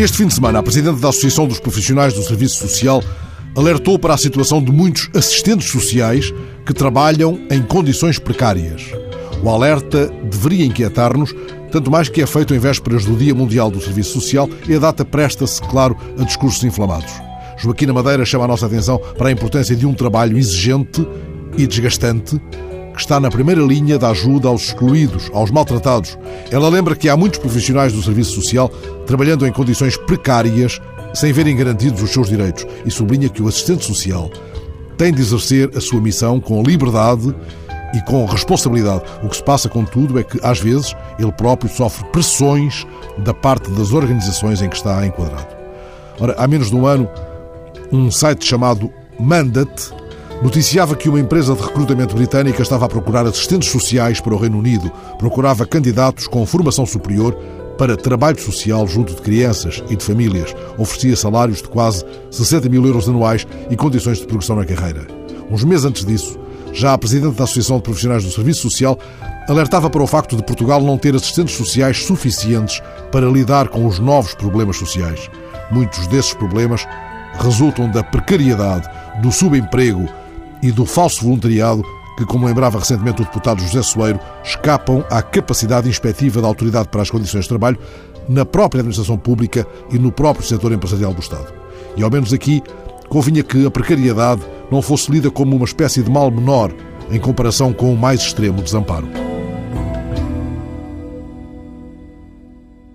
Este fim de semana, a Presidente da Associação dos Profissionais do Serviço Social alertou para a situação de muitos assistentes sociais que trabalham em condições precárias. O alerta deveria inquietar-nos, tanto mais que é feito em vésperas do Dia Mundial do Serviço Social e a data presta-se, claro, a discursos inflamados. Joaquina Madeira chama a nossa atenção para a importância de um trabalho exigente e desgastante que está na primeira linha da ajuda aos excluídos, aos maltratados. Ela lembra que há muitos profissionais do serviço social trabalhando em condições precárias, sem verem garantidos os seus direitos, e sublinha que o assistente social tem de exercer a sua missão com liberdade e com responsabilidade. O que se passa, contudo, é que, às vezes, ele próprio sofre pressões da parte das organizações em que está enquadrado. Ora, há menos de um ano, um site chamado Mandate noticiava que uma empresa de recrutamento britânica estava a procurar assistentes sociais para o Reino Unido. Procurava candidatos com formação superior para trabalho social junto de crianças e de famílias. Oferecia salários de quase 60 mil euros anuais e condições de progressão na carreira. Uns meses antes disso, já a Presidente da Associação de Profissionais do Serviço Social alertava para o facto de Portugal não ter assistentes sociais suficientes para lidar com os novos problemas sociais. Muitos desses problemas resultam da precariedade, do subemprego, e do falso voluntariado que, como lembrava recentemente o deputado José Soeiro, escapam à capacidade inspectiva da Autoridade para as Condições de Trabalho na própria administração pública e no próprio setor empresarial do Estado. E ao menos aqui convinha que a precariedade não fosse lida como uma espécie de mal menor em comparação com o mais extremo desamparo.